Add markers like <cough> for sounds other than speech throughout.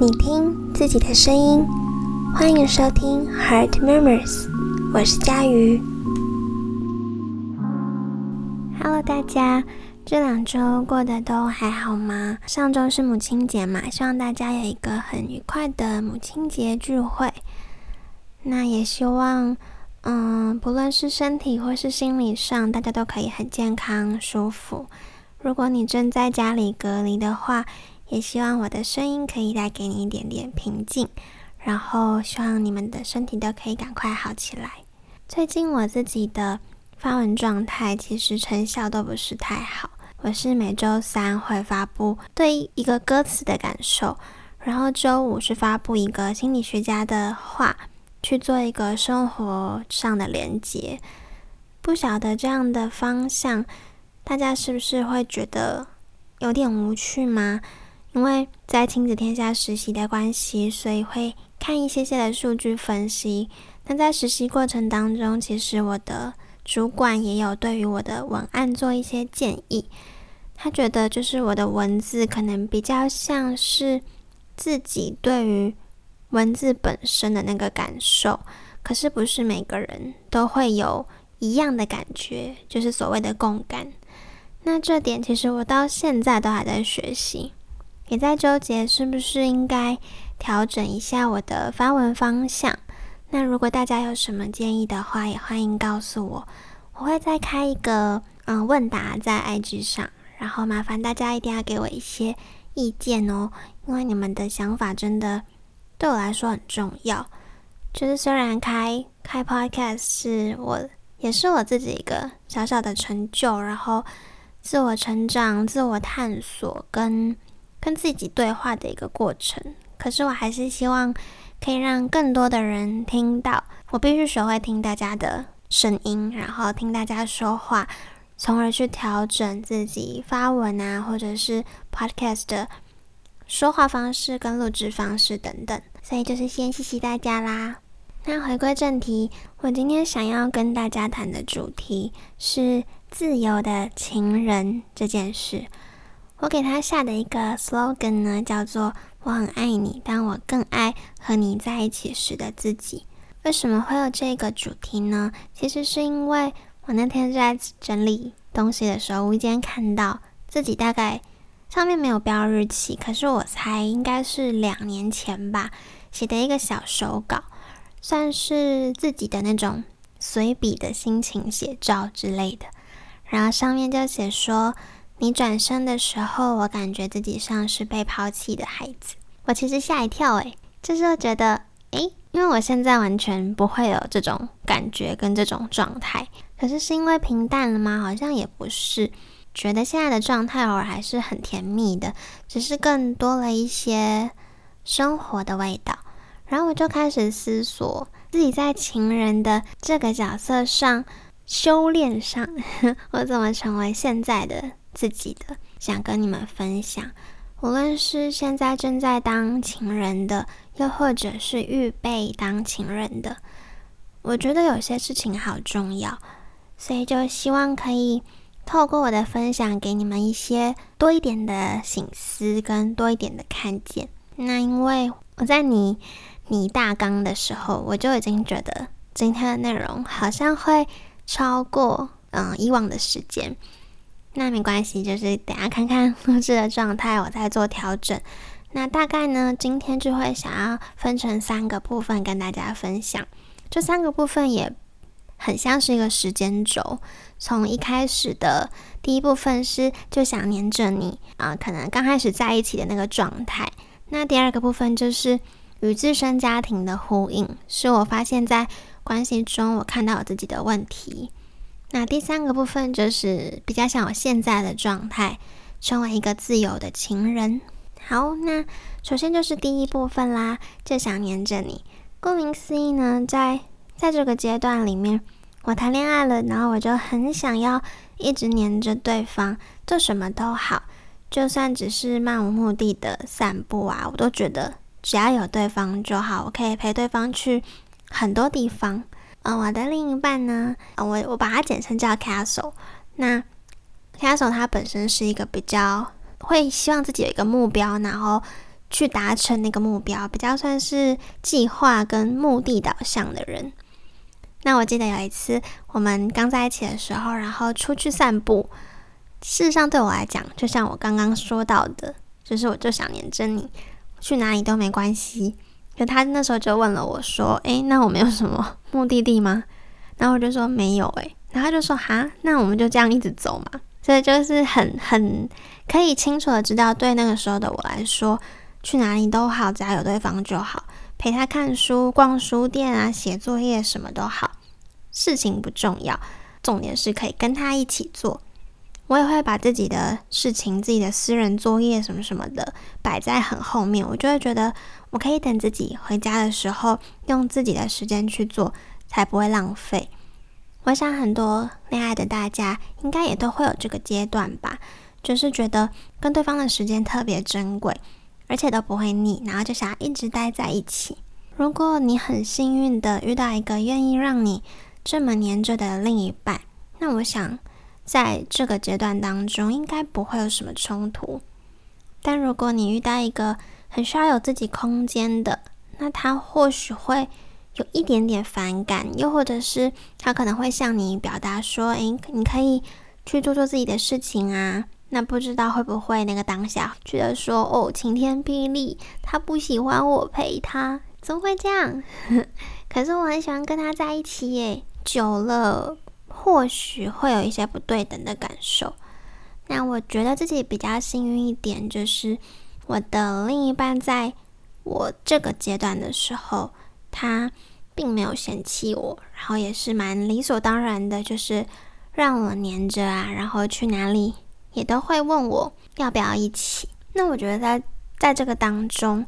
你听自己的声音，欢迎收听 Heart Murmurs，我是佳瑜。Hello，大家，这两周过得都还好吗？上周是母亲节嘛，希望大家有一个很愉快的母亲节聚会。那也希望，嗯，不论是身体或是心理上，大家都可以很健康、舒服。如果你正在家里隔离的话，也希望我的声音可以带给你一点点平静，然后希望你们的身体都可以赶快好起来。最近我自己的发文状态其实成效都不是太好。我是每周三会发布对一个歌词的感受，然后周五是发布一个心理学家的话，去做一个生活上的连接。不晓得这样的方向，大家是不是会觉得有点无趣吗？因为在亲子天下实习的关系，所以会看一些些的数据分析。那在实习过程当中，其实我的主管也有对于我的文案做一些建议。他觉得就是我的文字可能比较像是自己对于文字本身的那个感受，可是不是每个人都会有一样的感觉，就是所谓的共感。那这点其实我到现在都还在学习。也在纠结是不是应该调整一下我的发文方向。那如果大家有什么建议的话，也欢迎告诉我。我会再开一个嗯问答在 IG 上，然后麻烦大家一定要给我一些意见哦，因为你们的想法真的对我来说很重要。就是虽然开开 Podcast 是我也是我自己一个小小的成就，然后自我成长、自我探索跟。跟自己对话的一个过程，可是我还是希望可以让更多的人听到。我必须学会听大家的声音，然后听大家说话，从而去调整自己发文啊，或者是 podcast 的说话方式跟录制方式等等。所以就是先谢谢大家啦。那回归正题，我今天想要跟大家谈的主题是自由的情人这件事。我给他下的一个 slogan 呢，叫做“我很爱你，但我更爱和你在一起时的自己”。为什么会有这个主题呢？其实是因为我那天在整理东西的时候，无意间看到自己大概上面没有标日期，可是我猜应该是两年前吧，写的一个小手稿，算是自己的那种随笔的心情写照之类的。然后上面就写说。你转身的时候，我感觉自己像是被抛弃的孩子。我其实吓一跳，诶，就是觉得，诶，因为我现在完全不会有这种感觉跟这种状态。可是是因为平淡了吗？好像也不是。觉得现在的状态偶尔还是很甜蜜的，只是更多了一些生活的味道。然后我就开始思索自己在情人的这个角色上修炼上，<laughs> 我怎么成为现在的。自己的想跟你们分享，无论是现在正在当情人的，又或者是预备当情人的，我觉得有些事情好重要，所以就希望可以透过我的分享，给你们一些多一点的醒思跟多一点的看见。那因为我在你你大纲的时候，我就已经觉得今天的内容好像会超过嗯以往的时间。那没关系，就是等下看看 <laughs> 录制的状态，我再做调整。那大概呢，今天就会想要分成三个部分跟大家分享。这三个部分也很像是一个时间轴，从一开始的第一部分是就想黏着你啊，可能刚开始在一起的那个状态。那第二个部分就是与自身家庭的呼应，是我发现在关系中我看到我自己的问题。那第三个部分就是比较像我现在的状态，成为一个自由的情人。好，那首先就是第一部分啦，就想黏着你。顾名思义呢，在在这个阶段里面，我谈恋爱了，然后我就很想要一直黏着对方，做什么都好，就算只是漫无目的的散步啊，我都觉得只要有对方就好，我可以陪对方去很多地方。嗯，我的另一半呢，我我把它简称叫 Castle。那 Castle 它本身是一个比较会希望自己有一个目标，然后去达成那个目标，比较算是计划跟目的导向的人。那我记得有一次我们刚在一起的时候，然后出去散步。事实上，对我来讲，就像我刚刚说到的，就是我就想黏着你，去哪里都没关系。可他那时候就问了我说：“诶，那我们有什么目的地吗？”然后我就说：“没有。”诶，然后他就说：“哈，那我们就这样一直走嘛。”所以就是很很可以清楚的知道，对那个时候的我来说，去哪里都好，只要有对方就好。陪他看书、逛书店啊，写作业什么都好，事情不重要，重点是可以跟他一起做。我也会把自己的事情、自己的私人作业什么什么的摆在很后面，我就会觉得我可以等自己回家的时候用自己的时间去做，才不会浪费。我想很多恋爱的大家应该也都会有这个阶段吧，就是觉得跟对方的时间特别珍贵，而且都不会腻，然后就想要一直待在一起。如果你很幸运的遇到一个愿意让你这么黏着的另一半，那我想。在这个阶段当中，应该不会有什么冲突。但如果你遇到一个很需要有自己空间的，那他或许会有一点点反感，又或者是他可能会向你表达说：“诶，你可以去做做自己的事情啊。”那不知道会不会那个当下觉得说：“哦，晴天霹雳，他不喜欢我陪他，怎么会这样？” <laughs> 可是我很喜欢跟他在一起耶，久了。或许会有一些不对等的感受。那我觉得自己比较幸运一点，就是我的另一半在我这个阶段的时候，他并没有嫌弃我，然后也是蛮理所当然的，就是让我黏着啊，然后去哪里也都会问我要不要一起。那我觉得在在这个当中，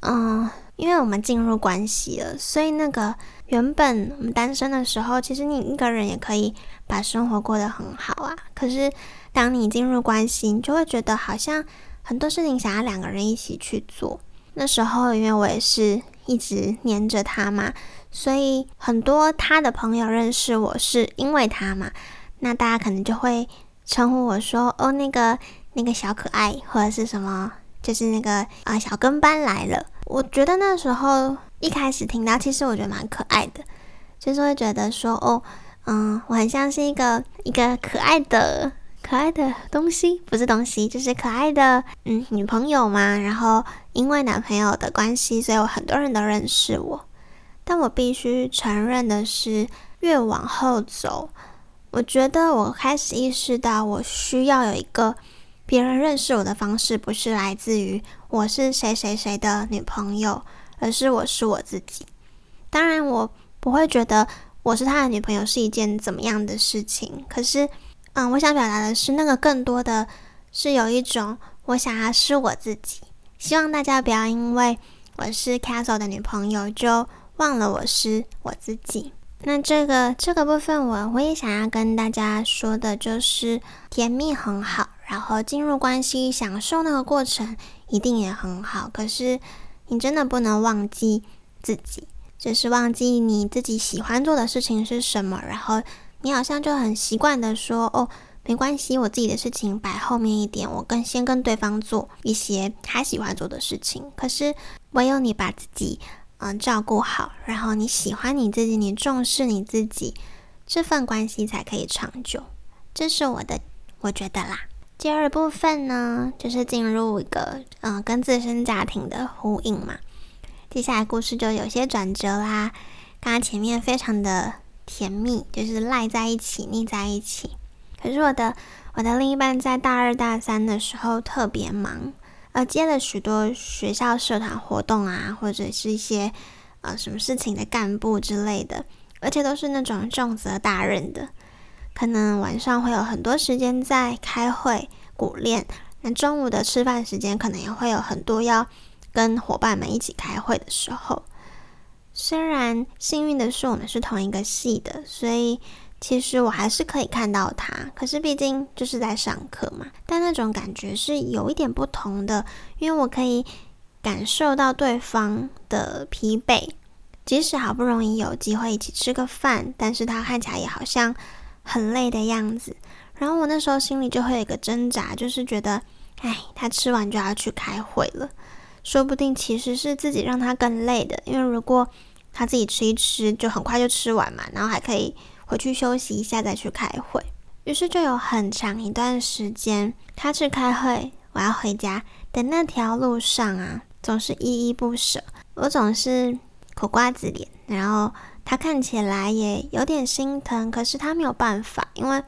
嗯。因为我们进入关系了，所以那个原本我们单身的时候，其实你一个人也可以把生活过得很好啊。可是当你进入关系，你就会觉得好像很多事情想要两个人一起去做。那时候因为我也是一直黏着他嘛，所以很多他的朋友认识我是因为他嘛。那大家可能就会称呼我说：“哦，那个那个小可爱，或者是什么，就是那个啊小跟班来了。”我觉得那时候一开始听到，其实我觉得蛮可爱的，就是会觉得说，哦，嗯，我很像是一个一个可爱的可爱的东西，不是东西，就是可爱的，嗯，女朋友嘛。然后因为男朋友的关系，所以有很多人都认识我。但我必须承认的是，越往后走，我觉得我开始意识到，我需要有一个。别人认识我的方式不是来自于我是谁谁谁的女朋友，而是我是我自己。当然，我不会觉得我是他的女朋友是一件怎么样的事情。可是，嗯，我想表达的是，那个更多的是有一种我想要是我自己。希望大家不要因为我是 Castle 的女朋友就忘了我是我自己。那这个这个部分，我我也想要跟大家说的就是，甜蜜很好。然后进入关系，享受那个过程，一定也很好。可是你真的不能忘记自己，就是忘记你自己喜欢做的事情是什么。然后你好像就很习惯的说：“哦，没关系，我自己的事情摆后面一点，我跟先跟对方做一些他喜欢做的事情。”可是唯有你把自己嗯照顾好，然后你喜欢你自己，你重视你自己，这份关系才可以长久。这是我的，我觉得啦。第二部分呢，就是进入一个嗯跟自身家庭的呼应嘛。接下来故事就有些转折啦。刚刚前面非常的甜蜜，就是赖在一起、腻在一起。可是我的我的另一半在大二大三的时候特别忙，呃，接了许多学校社团活动啊，或者是一些呃什么事情的干部之类的，而且都是那种重责大任的。可能晚上会有很多时间在开会、鼓练，那中午的吃饭时间可能也会有很多要跟伙伴们一起开会的时候。虽然幸运的是我们是同一个系的，所以其实我还是可以看到他。可是毕竟就是在上课嘛，但那种感觉是有一点不同的，因为我可以感受到对方的疲惫，即使好不容易有机会一起吃个饭，但是他看起来也好像。很累的样子，然后我那时候心里就会有一个挣扎，就是觉得，哎，他吃完就要去开会了，说不定其实是自己让他更累的。因为如果他自己吃一吃，就很快就吃完嘛，然后还可以回去休息一下再去开会。于是就有很长一段时间，他去开会，我要回家的那条路上啊，总是依依不舍。我总是苦瓜子脸，然后他看起来也有点心疼，可是他没有办法，因为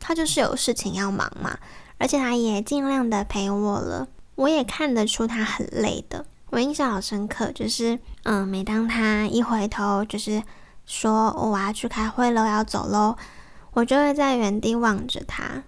他就是有事情要忙嘛。而且他也尽量的陪我了，我也看得出他很累的。我印象好深刻，就是嗯，每当他一回头，就是说我要去开会了，要走喽，我就会在原地望着他，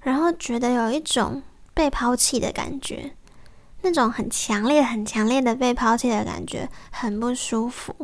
然后觉得有一种被抛弃的感觉。那种很强烈、很强烈的被抛弃的感觉，很不舒服，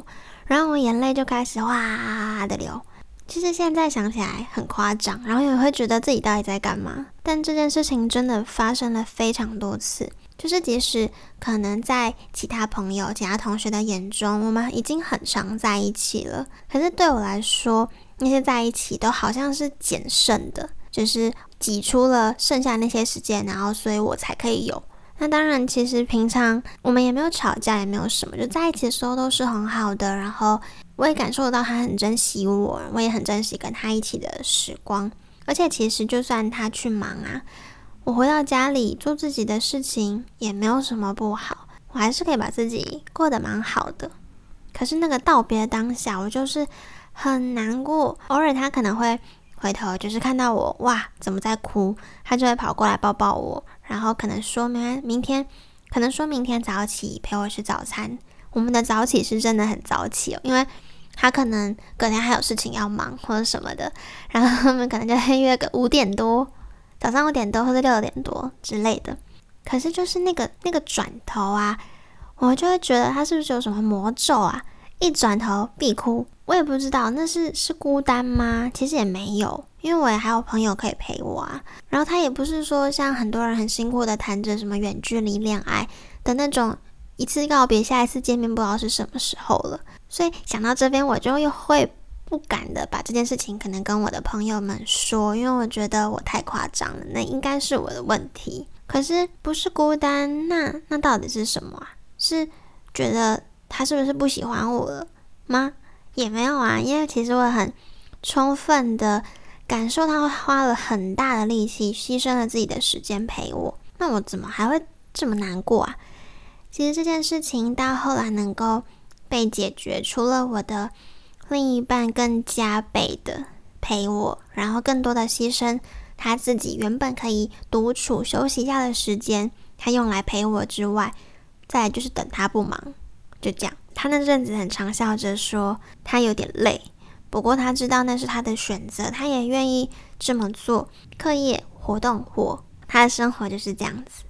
然后我眼泪就开始哗的流。其实现在想起来很夸张，然后也会觉得自己到底在干嘛。但这件事情真的发生了非常多次，就是即使可能在其他朋友、其他同学的眼中，我们已经很常在一起了，可是对我来说，那些在一起都好像是减剩的，就是挤出了剩下那些时间，然后所以我才可以有。那当然，其实平常我们也没有吵架，也没有什么，就在一起的时候都是很好的。然后我也感受到他很珍惜我，我也很珍惜跟他一起的时光。而且其实就算他去忙啊，我回到家里做自己的事情也没有什么不好，我还是可以把自己过得蛮好的。可是那个道别当下，我就是很难过。偶尔他可能会回头，就是看到我哇，怎么在哭，他就会跑过来抱抱我。然后可能说明明天，可能说明天早起陪我吃早餐。我们的早起是真的很早起哦，因为他可能隔天还有事情要忙或者什么的，然后他们可能就会约个五点多，早上五点多或者六点多之类的。可是就是那个那个转头啊，我就会觉得他是不是有什么魔咒啊？一转头必哭，我也不知道那是是孤单吗？其实也没有。因为我也还有朋友可以陪我啊，然后他也不是说像很多人很辛苦的谈着什么远距离恋爱的那种，一次告别，下一次见面不知道是什么时候了。所以想到这边，我就又会不敢的把这件事情可能跟我的朋友们说，因为我觉得我太夸张了，那应该是我的问题。可是不是孤单，那那到底是什么啊？是觉得他是不是不喜欢我了吗？也没有啊，因为其实我很充分的。感受他花了很大的力气，牺牲了自己的时间陪我，那我怎么还会这么难过啊？其实这件事情到后来能够被解决，除了我的另一半更加倍的陪我，然后更多的牺牲他自己原本可以独处休息一下的时间，他用来陪我之外，再就是等他不忙，就这样。他那阵子很常笑着说他有点累。不过他知道那是他的选择，他也愿意这么做。课业活动活，他的生活就是这样子。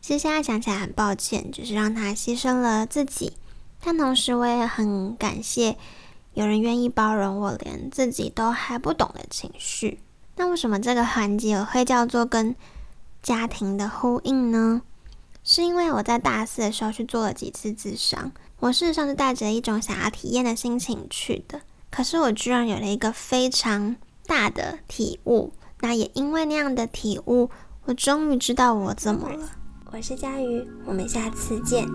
其实现在想起来很抱歉，就是让他牺牲了自己。但同时我也很感谢有人愿意包容我连自己都还不懂的情绪。那为什么这个环节我会叫做跟家庭的呼应呢？是因为我在大四的时候去做了几次自伤，我事实上是带着一种想要体验的心情去的。可是我居然有了一个非常大的体悟，那也因为那样的体悟，我终于知道我怎么了。我是佳瑜，我们下次见。